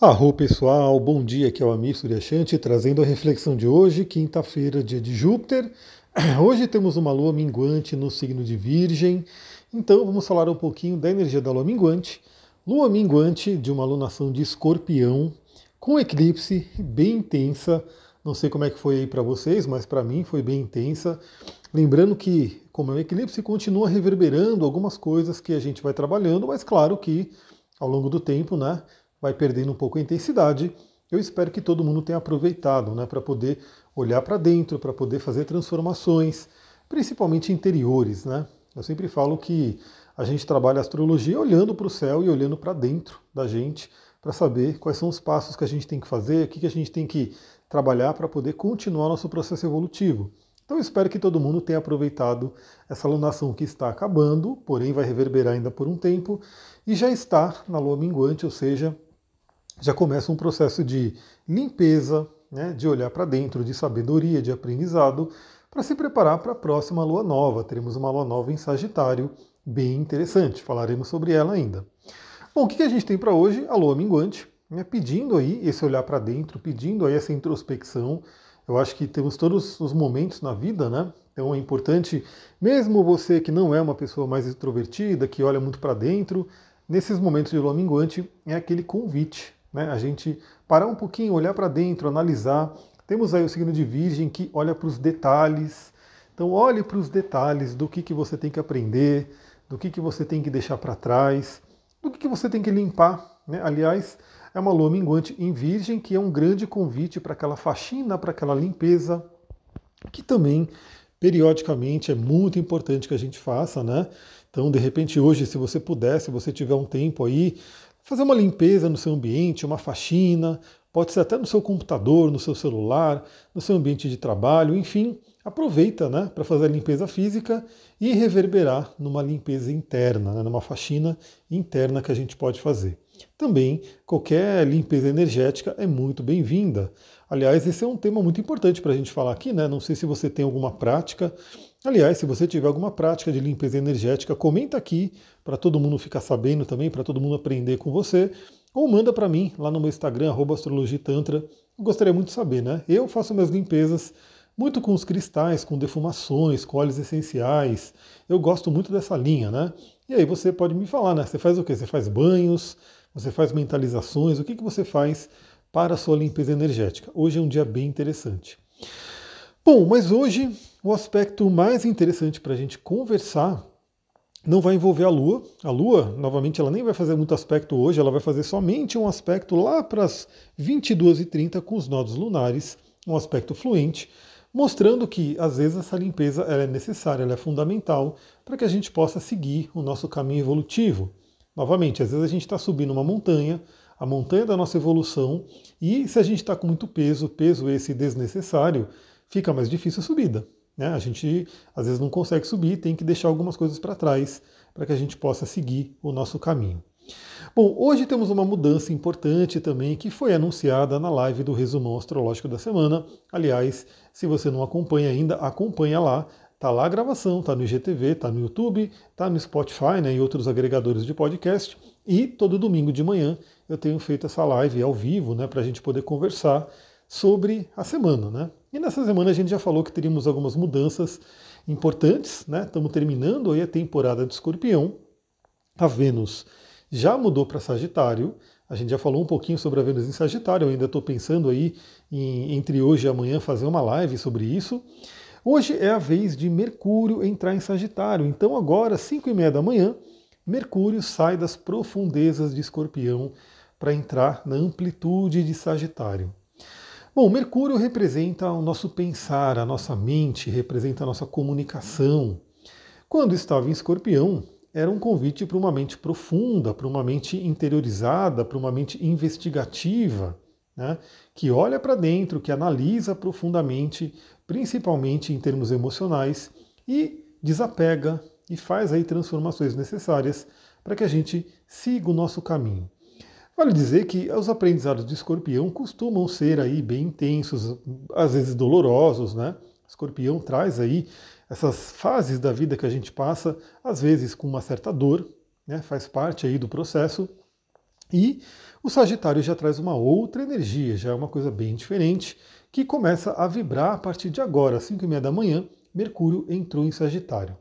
Arro pessoal, bom dia, aqui é o Amir Suryashanti trazendo a reflexão de hoje, quinta-feira, dia de Júpiter. Hoje temos uma lua minguante no signo de Virgem, então vamos falar um pouquinho da energia da lua minguante. Lua minguante de uma lunação de escorpião, com eclipse bem intensa, não sei como é que foi aí para vocês, mas para mim foi bem intensa. Lembrando que, como é um eclipse, continua reverberando algumas coisas que a gente vai trabalhando, mas claro que ao longo do tempo, né, vai perdendo um pouco a intensidade. Eu espero que todo mundo tenha aproveitado né, para poder olhar para dentro, para poder fazer transformações, principalmente interiores. Né? Eu sempre falo que a gente trabalha astrologia olhando para o céu e olhando para dentro da gente, para saber quais são os passos que a gente tem que fazer, o que, que a gente tem que trabalhar para poder continuar nosso processo evolutivo. Então eu espero que todo mundo tenha aproveitado essa lunação que está acabando, porém vai reverberar ainda por um tempo, e já está na lua minguante, ou seja, já começa um processo de limpeza, né, de olhar para dentro, de sabedoria, de aprendizado, para se preparar para a próxima lua nova. Teremos uma lua nova em Sagitário, bem interessante, falaremos sobre ela ainda. Bom, o que a gente tem para hoje? A lua minguante, né, pedindo aí esse olhar para dentro, pedindo aí essa introspecção. Eu acho que temos todos os momentos na vida, né? Então é importante, mesmo você que não é uma pessoa mais extrovertida, que olha muito para dentro, nesses momentos de lua minguante é aquele convite né? A gente parar um pouquinho, olhar para dentro, analisar. Temos aí o signo de Virgem que olha para os detalhes. Então olhe para os detalhes do que, que você tem que aprender, do que, que você tem que deixar para trás, do que, que você tem que limpar. Né? Aliás, é uma lua minguante em Virgem que é um grande convite para aquela faxina, para aquela limpeza, que também periodicamente é muito importante que a gente faça, né? Então, de repente, hoje, se você puder, se você tiver um tempo aí, fazer uma limpeza no seu ambiente, uma faxina, pode ser até no seu computador, no seu celular, no seu ambiente de trabalho, enfim, aproveita né, para fazer a limpeza física e reverberar numa limpeza interna, né, numa faxina interna que a gente pode fazer. Também, qualquer limpeza energética é muito bem-vinda. Aliás, esse é um tema muito importante para a gente falar aqui, né? Não sei se você tem alguma prática. Aliás, se você tiver alguma prática de limpeza energética, comenta aqui para todo mundo ficar sabendo também, para todo mundo aprender com você. Ou manda para mim lá no meu Instagram, astrologitantra. Gostaria muito de saber, né? Eu faço minhas limpezas muito com os cristais, com defumações, com óleos essenciais. Eu gosto muito dessa linha, né? E aí você pode me falar, né? Você faz o quê? Você faz banhos, você faz mentalizações, o que, que você faz para a sua limpeza energética. Hoje é um dia bem interessante. Bom, mas hoje o aspecto mais interessante para a gente conversar não vai envolver a Lua. A Lua, novamente, ela nem vai fazer muito aspecto hoje, ela vai fazer somente um aspecto lá para as 22h30 com os nodos lunares, um aspecto fluente, mostrando que às vezes essa limpeza é necessária, ela é fundamental para que a gente possa seguir o nosso caminho evolutivo. Novamente, às vezes a gente está subindo uma montanha, a montanha da nossa evolução, e se a gente está com muito peso, peso esse desnecessário, fica mais difícil a subida. Né? A gente às vezes não consegue subir, tem que deixar algumas coisas para trás para que a gente possa seguir o nosso caminho. Bom, hoje temos uma mudança importante também que foi anunciada na live do resumão astrológico da semana. Aliás, se você não acompanha ainda, acompanha lá. Tá lá a gravação, tá no IGTV, tá no YouTube, tá no Spotify né, e outros agregadores de podcast. E todo domingo de manhã eu tenho feito essa live ao vivo, né, para a gente poder conversar sobre a semana, né? E nessa semana a gente já falou que teríamos algumas mudanças importantes, né? Estamos terminando aí a temporada de Escorpião. A Vênus já mudou para Sagitário. A gente já falou um pouquinho sobre a Vênus em Sagitário. Eu ainda estou pensando aí em, entre hoje e amanhã fazer uma live sobre isso. Hoje é a vez de Mercúrio entrar em Sagitário. Então agora, 5 e meia da manhã, Mercúrio sai das profundezas de Escorpião para entrar na amplitude de Sagitário. Bom, Mercúrio representa o nosso pensar, a nossa mente, representa a nossa comunicação. Quando estava em Escorpião, era um convite para uma mente profunda, para uma mente interiorizada, para uma mente investigativa, né? que olha para dentro, que analisa profundamente principalmente em termos emocionais, e desapega e faz aí transformações necessárias para que a gente siga o nosso caminho. Vale dizer que os aprendizados de escorpião costumam ser aí bem intensos, às vezes dolorosos, né? Escorpião traz aí essas fases da vida que a gente passa, às vezes com uma certa dor, né? faz parte aí do processo, E o Sagitário já traz uma outra energia, já é uma coisa bem diferente, que começa a vibrar a partir de agora, às 5 e meia da manhã, Mercúrio entrou em Sagitário.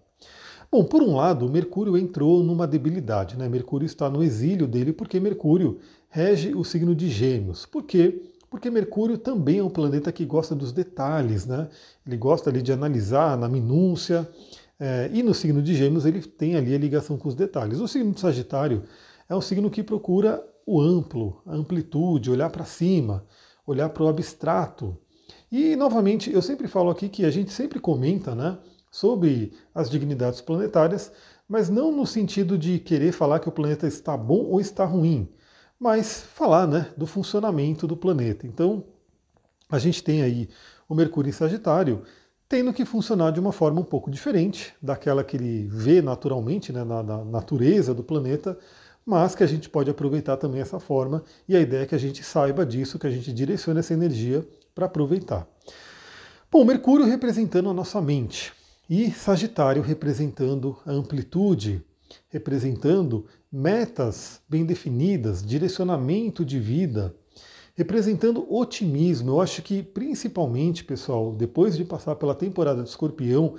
Bom, por um lado, Mercúrio entrou numa debilidade, né? Mercúrio está no exílio dele porque Mercúrio rege o signo de Gêmeos. Por quê? Porque Mercúrio também é um planeta que gosta dos detalhes, né? Ele gosta ali de analisar na minúcia. É, e no signo de Gêmeos ele tem ali a ligação com os detalhes. O signo de Sagitário é um signo que procura o amplo, a amplitude, olhar para cima, olhar para o abstrato. E novamente, eu sempre falo aqui que a gente sempre comenta, né? Sobre as dignidades planetárias, mas não no sentido de querer falar que o planeta está bom ou está ruim, mas falar né, do funcionamento do planeta. Então, a gente tem aí o Mercúrio em Sagitário tendo que funcionar de uma forma um pouco diferente daquela que ele vê naturalmente, né, na, na natureza do planeta, mas que a gente pode aproveitar também essa forma, e a ideia é que a gente saiba disso, que a gente direcione essa energia para aproveitar. Bom, Mercúrio representando a nossa mente. E Sagitário representando a amplitude, representando metas bem definidas, direcionamento de vida, representando otimismo. Eu acho que principalmente, pessoal, depois de passar pela temporada de Escorpião,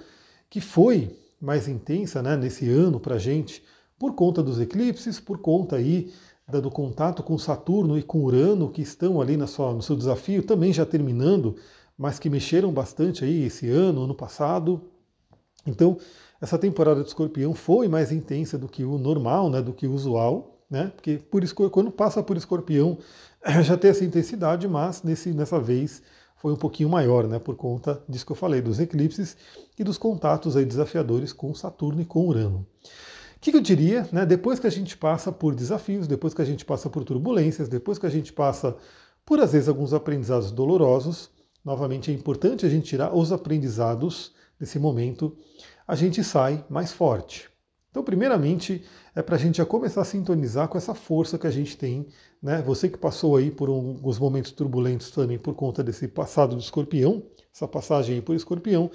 que foi mais intensa né, nesse ano para a gente, por conta dos eclipses, por conta aí do contato com Saturno e com Urano, que estão ali na sua, no seu desafio, também já terminando, mas que mexeram bastante aí esse ano, ano passado. Então, essa temporada de escorpião foi mais intensa do que o normal, né, do que o usual, né, porque por quando passa por escorpião já tem essa intensidade, mas nesse, nessa vez foi um pouquinho maior, né, por conta disso que eu falei, dos eclipses e dos contatos aí desafiadores com Saturno e com Urano. O que, que eu diria, né, depois que a gente passa por desafios, depois que a gente passa por turbulências, depois que a gente passa por, às vezes, alguns aprendizados dolorosos, novamente é importante a gente tirar os aprendizados desse momento, a gente sai mais forte. Então, primeiramente, é para a gente já começar a sintonizar com essa força que a gente tem. Né? Você que passou aí por alguns momentos turbulentos também por conta desse passado do escorpião, essa passagem aí por escorpião,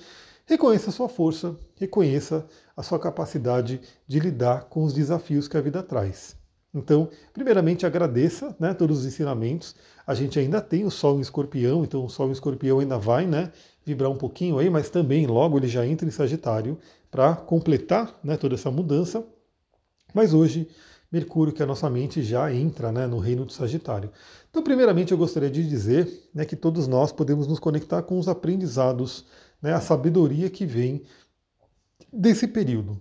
reconheça a sua força, reconheça a sua capacidade de lidar com os desafios que a vida traz. Então, primeiramente, agradeça né, todos os ensinamentos. A gente ainda tem o Sol em Escorpião, então o Sol em Escorpião ainda vai né, vibrar um pouquinho aí, mas também logo ele já entra em Sagitário para completar né, toda essa mudança. Mas hoje, Mercúrio, que é a nossa mente, já entra né, no reino do Sagitário. Então, primeiramente, eu gostaria de dizer né, que todos nós podemos nos conectar com os aprendizados, né, a sabedoria que vem desse período.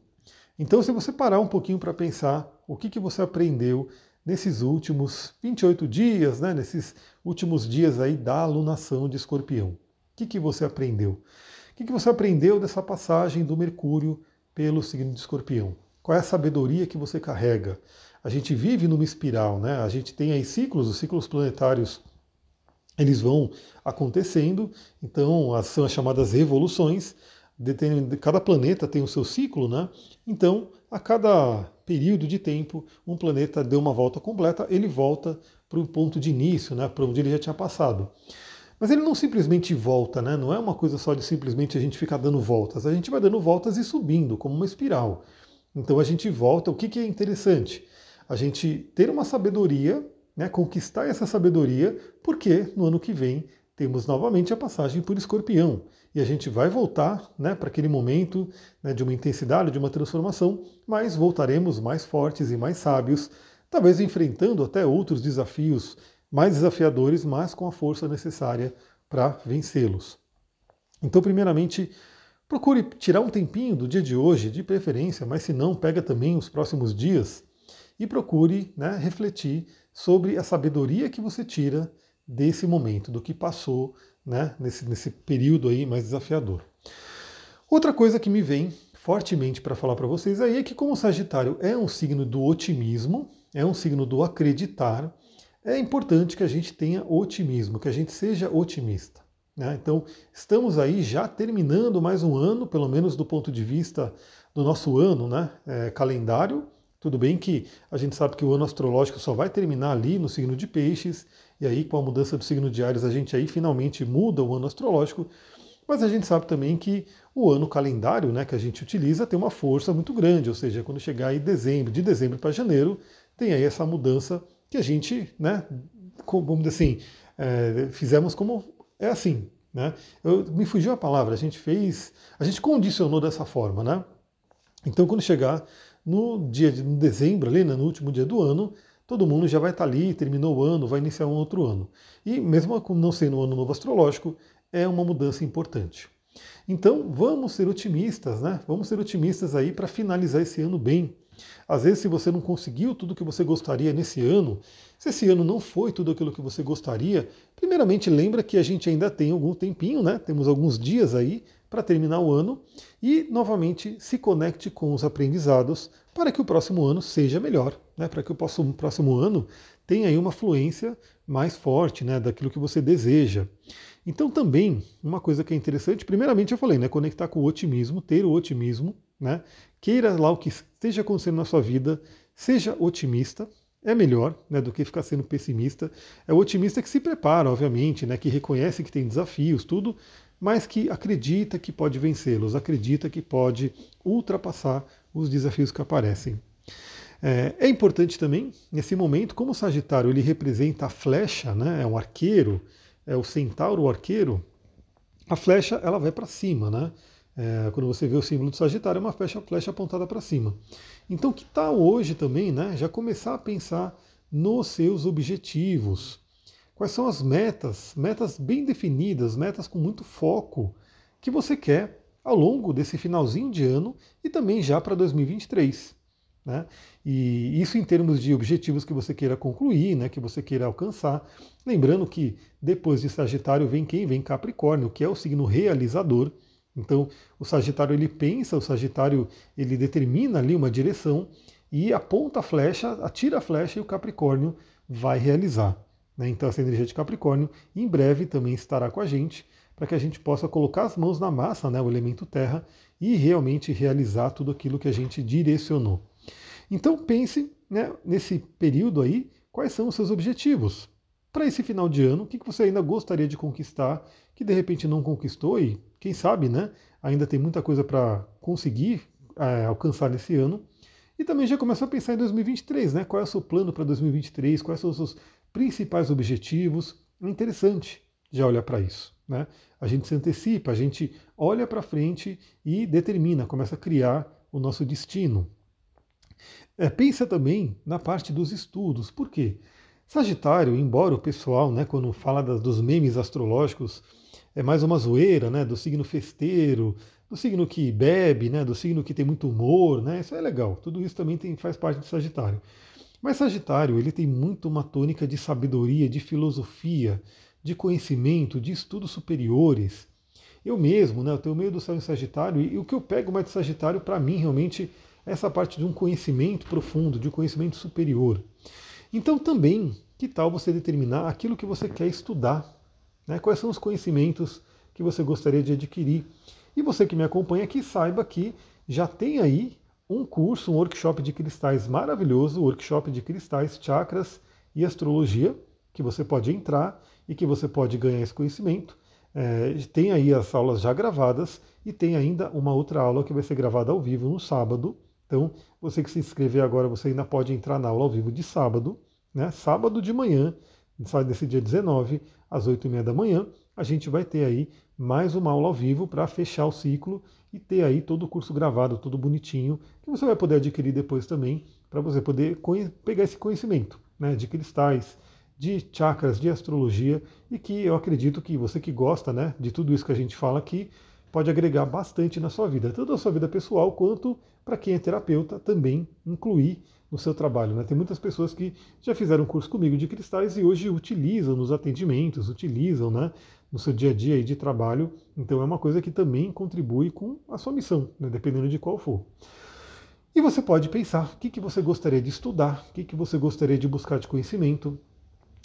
Então, se você parar um pouquinho para pensar o que, que você aprendeu nesses últimos 28 dias, né, nesses últimos dias aí da alunação de escorpião. O que, que você aprendeu? O que, que você aprendeu dessa passagem do Mercúrio pelo signo de Escorpião? Qual é a sabedoria que você carrega? A gente vive numa espiral, né? A gente tem aí ciclos, os ciclos planetários eles vão acontecendo, então são as chamadas revoluções. Cada planeta tem o seu ciclo, né? Então, a cada período de tempo, um planeta deu uma volta completa, ele volta para o ponto de início, né? Para onde ele já tinha passado. Mas ele não simplesmente volta, né? Não é uma coisa só de simplesmente a gente ficar dando voltas. A gente vai dando voltas e subindo, como uma espiral. Então a gente volta. O que, que é interessante? A gente ter uma sabedoria, né? conquistar essa sabedoria, porque no ano que vem temos novamente a passagem por escorpião. E a gente vai voltar né, para aquele momento né, de uma intensidade, de uma transformação, mas voltaremos mais fortes e mais sábios, talvez enfrentando até outros desafios mais desafiadores, mas com a força necessária para vencê-los. Então, primeiramente, procure tirar um tempinho do dia de hoje, de preferência, mas se não, pega também os próximos dias e procure né, refletir sobre a sabedoria que você tira desse momento, do que passou né, nesse, nesse período aí mais desafiador. Outra coisa que me vem fortemente para falar para vocês aí é que, como Sagitário é um signo do otimismo, é um signo do acreditar, é importante que a gente tenha otimismo, que a gente seja otimista. Né? Então, estamos aí já terminando mais um ano, pelo menos do ponto de vista do nosso ano né? É, calendário. Tudo bem que a gente sabe que o ano astrológico só vai terminar ali no signo de Peixes, e aí com a mudança do signo de Ares a gente aí finalmente muda o ano astrológico, mas a gente sabe também que o ano calendário né, que a gente utiliza tem uma força muito grande, ou seja, quando chegar em dezembro, de dezembro para janeiro, tem aí essa mudança que a gente, né, dizer assim, é, fizemos como é assim, né? Eu, me fugiu a palavra, a gente fez, a gente condicionou dessa forma, né? Então, quando chegar no dia de no dezembro, ali, né, no último dia do ano, todo mundo já vai estar ali, terminou o ano, vai iniciar um outro ano. E mesmo não sendo um ano novo astrológico, é uma mudança importante. Então, vamos ser otimistas, né? Vamos ser otimistas aí para finalizar esse ano bem. Às vezes, se você não conseguiu tudo que você gostaria nesse ano, se esse ano não foi tudo aquilo que você gostaria, primeiramente lembra que a gente ainda tem algum tempinho, né? Temos alguns dias aí para terminar o ano e novamente se conecte com os aprendizados para que o próximo ano seja melhor, né? Para que o próximo, próximo ano tenha aí uma fluência mais forte, né? Daquilo que você deseja. Então também uma coisa que é interessante, primeiramente eu falei, né? Conectar com o otimismo, ter o otimismo, né? Queira lá o que esteja acontecendo na sua vida, seja otimista, é melhor né, do que ficar sendo pessimista. É o otimista que se prepara, obviamente, né, que reconhece que tem desafios, tudo, mas que acredita que pode vencê-los, acredita que pode ultrapassar os desafios que aparecem. É, é, importante também, nesse momento, como o Sagitário ele representa a flecha, né, é um arqueiro, é o centauro arqueiro, a flecha ela vai para cima, né? É, quando você vê o símbolo do Sagitário, é uma flecha, flecha apontada para cima. Então, que tal hoje também, né, já começar a pensar nos seus objetivos? Quais são as metas, metas bem definidas, metas com muito foco que você quer ao longo desse finalzinho de ano e também já para 2023. Né? E isso em termos de objetivos que você queira concluir, né, que você queira alcançar. Lembrando que depois de Sagitário vem quem? Vem Capricórnio, que é o signo realizador. Então, o Sagitário ele pensa, o Sagitário ele determina ali uma direção e aponta a flecha, atira a flecha e o Capricórnio vai realizar. Né? Então, essa energia de Capricórnio em breve também estará com a gente para que a gente possa colocar as mãos na massa, né, o elemento terra, e realmente realizar tudo aquilo que a gente direcionou. Então pense né, nesse período aí quais são os seus objetivos. Para esse final de ano, o que você ainda gostaria de conquistar, que de repente não conquistou e quem sabe, né? Ainda tem muita coisa para conseguir é, alcançar nesse ano. E também já começou a pensar em 2023, né? Qual é o seu plano para 2023? Quais são os seus principais objetivos? É interessante já olhar para isso, né? A gente se antecipa, a gente olha para frente e determina, começa a criar o nosso destino. É, pensa também na parte dos estudos. Por quê? Sagitário, embora o pessoal, né, quando fala das, dos memes astrológicos, é mais uma zoeira, né? Do signo festeiro, do signo que bebe, né? Do signo que tem muito humor, né? Isso é legal. Tudo isso também tem, faz parte do Sagitário. Mas Sagitário, ele tem muito uma tônica de sabedoria, de filosofia, de conhecimento, de estudos superiores. Eu mesmo, né? Eu tenho meio do céu em Sagitário e, e o que eu pego mais de Sagitário, para mim, realmente, é essa parte de um conhecimento profundo, de um conhecimento superior. Então, também, que tal você determinar aquilo que você quer estudar? Né? Quais são os conhecimentos que você gostaria de adquirir? E você que me acompanha aqui, saiba que já tem aí um curso, um workshop de cristais maravilhoso, workshop de cristais, chakras e astrologia, que você pode entrar e que você pode ganhar esse conhecimento. É, tem aí as aulas já gravadas e tem ainda uma outra aula que vai ser gravada ao vivo no sábado. Então, você que se inscrever agora, você ainda pode entrar na aula ao vivo de sábado, né? Sábado de manhã, sai desse dia 19, às 8h30 da manhã, a gente vai ter aí mais uma aula ao vivo para fechar o ciclo e ter aí todo o curso gravado, tudo bonitinho, que você vai poder adquirir depois também, para você poder pegar esse conhecimento né, de cristais, de chakras, de astrologia, e que eu acredito que você que gosta né, de tudo isso que a gente fala aqui, pode agregar bastante na sua vida, tanto na sua vida pessoal quanto para quem é terapeuta também incluir no seu trabalho. Né? Tem muitas pessoas que já fizeram curso comigo de cristais e hoje utilizam nos atendimentos, utilizam né, no seu dia a dia de trabalho. Então é uma coisa que também contribui com a sua missão, né, dependendo de qual for. E você pode pensar o que, que você gostaria de estudar, o que, que você gostaria de buscar de conhecimento,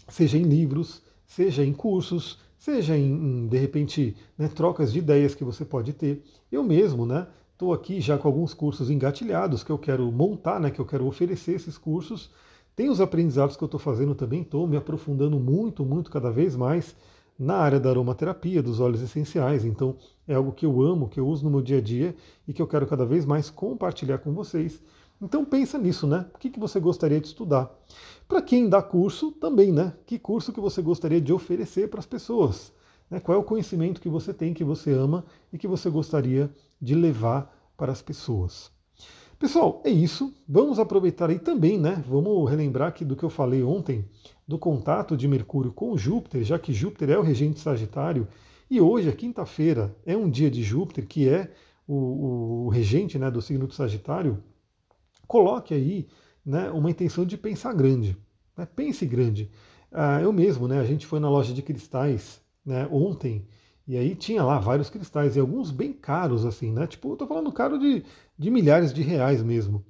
seja em livros, seja em cursos, seja em, em de repente, né, trocas de ideias que você pode ter. Eu mesmo, né? Estou aqui já com alguns cursos engatilhados que eu quero montar, né, que eu quero oferecer esses cursos. Tem os aprendizados que eu estou fazendo também, estou me aprofundando muito, muito cada vez mais na área da aromaterapia, dos óleos essenciais. Então é algo que eu amo, que eu uso no meu dia a dia e que eu quero cada vez mais compartilhar com vocês. Então pensa nisso, né? O que, que você gostaria de estudar? Para quem dá curso, também, né? Que curso que você gostaria de oferecer para as pessoas? Né? Qual é o conhecimento que você tem, que você ama e que você gostaria de levar para as pessoas? Pessoal, é isso. Vamos aproveitar aí também, né? Vamos relembrar aqui do que eu falei ontem, do contato de Mercúrio com Júpiter, já que Júpiter é o regente Sagitário, e hoje, quinta-feira, é um dia de Júpiter, que é o, o regente né, do signo do Sagitário. Coloque aí né, uma intenção de pensar grande. Né? Pense grande. Ah, eu mesmo, né, a gente foi na loja de cristais né, ontem, e aí tinha lá vários cristais, e alguns bem caros, assim, né? Tipo, eu tô falando caro de, de milhares de reais mesmo.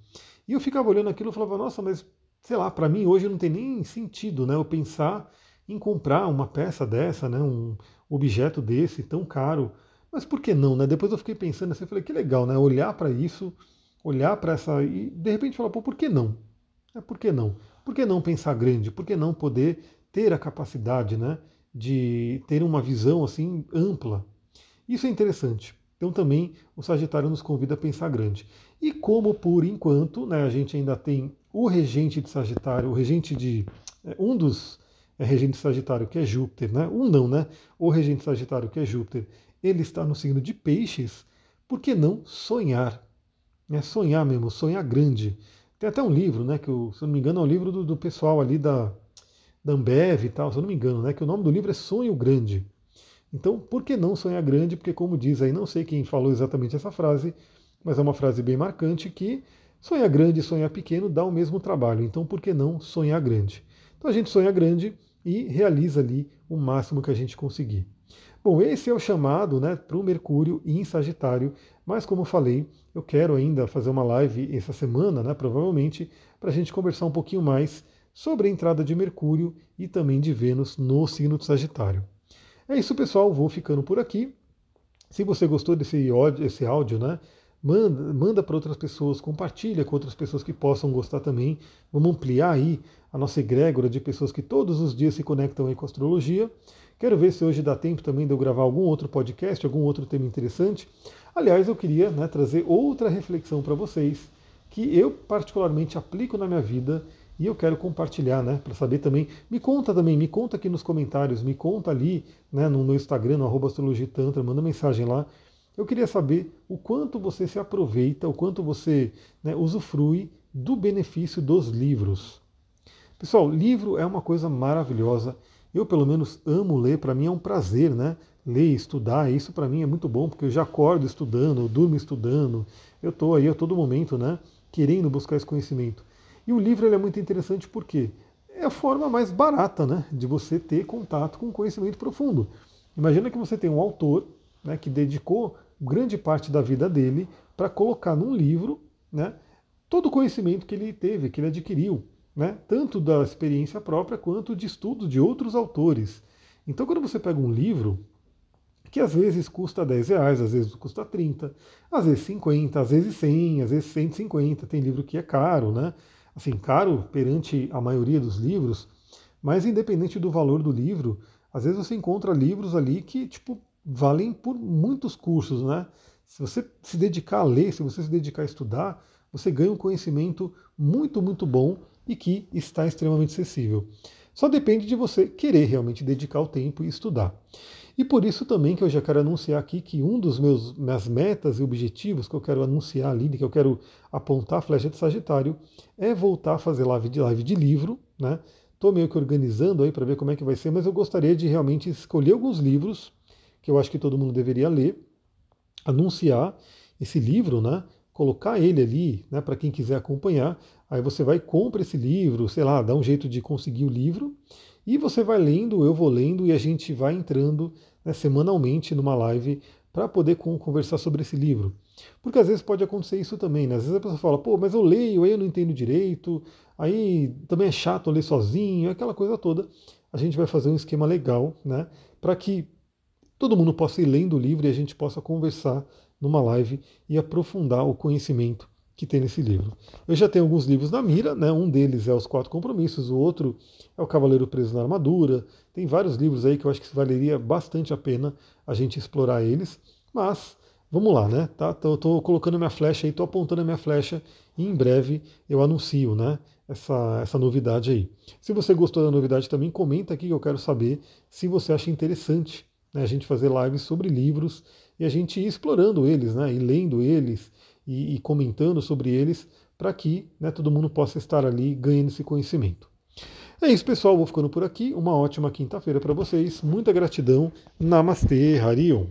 E eu ficava olhando aquilo e falava, nossa, mas sei lá, para mim hoje não tem nem sentido, né? Eu pensar em comprar uma peça dessa, né? Um objeto desse tão caro. Mas por que não, né? Depois eu fiquei pensando assim, eu falei, que legal, né? Olhar para isso, olhar para essa. E de repente falar, pô, por que não? É, por que não? Por que não pensar grande? Por que não poder ter a capacidade, né? De ter uma visão assim ampla. Isso é interessante. Então também o Sagitário nos convida a pensar grande. E como por enquanto né, a gente ainda tem o regente de Sagitário, o regente de. É, um dos é, regentes de Sagitário, que é Júpiter, né? Um não, né? O regente de Sagitário, que é Júpiter, ele está no signo de Peixes, por que não sonhar? É sonhar mesmo, sonhar grande. Tem até um livro, né? Que eu, se não me engano, é um livro do, do pessoal ali da, da Ambev e tal, se eu não me engano, né? Que o nome do livro é Sonho Grande. Então, por que não sonhar grande? Porque, como diz aí, não sei quem falou exatamente essa frase, mas é uma frase bem marcante que sonhar grande e sonhar pequeno dá o mesmo trabalho. Então, por que não sonhar grande? Então, a gente sonha grande e realiza ali o máximo que a gente conseguir. Bom, esse é o chamado né, para o Mercúrio em Sagitário, mas como eu falei, eu quero ainda fazer uma live essa semana, né, provavelmente, para a gente conversar um pouquinho mais sobre a entrada de Mercúrio e também de Vênus no signo de Sagitário. É isso, pessoal. Vou ficando por aqui. Se você gostou desse áudio, esse áudio né, manda, manda para outras pessoas, compartilha com outras pessoas que possam gostar também. Vamos ampliar aí a nossa egrégora de pessoas que todos os dias se conectam aí com a astrologia. Quero ver se hoje dá tempo também de eu gravar algum outro podcast, algum outro tema interessante. Aliás, eu queria né, trazer outra reflexão para vocês que eu particularmente aplico na minha vida e eu quero compartilhar, né, para saber também. Me conta também, me conta aqui nos comentários, me conta ali, né, no meu Instagram, no arroba astrologitantra, manda mensagem lá. Eu queria saber o quanto você se aproveita, o quanto você né, usufrui do benefício dos livros. Pessoal, livro é uma coisa maravilhosa. Eu, pelo menos, amo ler, para mim é um prazer, né? Ler, estudar, isso para mim é muito bom, porque eu já acordo estudando, eu durmo estudando, eu estou aí a todo momento, né? Querendo buscar esse conhecimento. E o livro é muito interessante porque é a forma mais barata né, de você ter contato com conhecimento profundo. Imagina que você tem um autor né, que dedicou grande parte da vida dele para colocar num livro né, todo o conhecimento que ele teve, que ele adquiriu, né, tanto da experiência própria quanto de estudo de outros autores. Então, quando você pega um livro, que às vezes custa 10 reais, às vezes custa 30, às vezes 50, às vezes 100, às vezes 150, tem livro que é caro, né? Assim, caro perante a maioria dos livros, mas independente do valor do livro, às vezes você encontra livros ali que, tipo, valem por muitos cursos, né? Se você se dedicar a ler, se você se dedicar a estudar, você ganha um conhecimento muito, muito bom e que está extremamente acessível. Só depende de você querer realmente dedicar o tempo e estudar. E por isso também que eu já quero anunciar aqui que um dos meus minhas metas e objetivos que eu quero anunciar ali, que eu quero apontar a flecha de Sagitário, é voltar a fazer live de live de livro, né? Meio que organizando aí para ver como é que vai ser, mas eu gostaria de realmente escolher alguns livros que eu acho que todo mundo deveria ler, anunciar esse livro, né? Colocar ele ali, né? Para quem quiser acompanhar. Aí você vai compra esse livro, sei lá, dá um jeito de conseguir o livro e você vai lendo, eu vou lendo e a gente vai entrando né, semanalmente numa live para poder conversar sobre esse livro. Porque às vezes pode acontecer isso também, né? Às vezes a pessoa fala, pô, mas eu leio, aí eu não entendo direito, aí também é chato ler sozinho, aquela coisa toda. A gente vai fazer um esquema legal, né? Para que todo mundo possa ir lendo o livro e a gente possa conversar numa live e aprofundar o conhecimento que tem nesse livro. Eu já tenho alguns livros na mira, né? um deles é Os Quatro Compromissos, o outro é O Cavaleiro Preso na Armadura. Tem vários livros aí que eu acho que valeria bastante a pena a gente explorar eles, mas vamos lá, né? Tá? Eu estou colocando minha flecha aí, estou apontando a minha flecha e em breve eu anuncio, né? Essa, essa novidade aí. Se você gostou da novidade também, comenta aqui que eu quero saber se você acha interessante né, a gente fazer lives sobre livros e a gente ir explorando eles, né? E lendo eles e, e comentando sobre eles para que né, todo mundo possa estar ali ganhando esse conhecimento. É isso, pessoal. Vou ficando por aqui. Uma ótima quinta-feira para vocês. Muita gratidão. Namastê, Harion.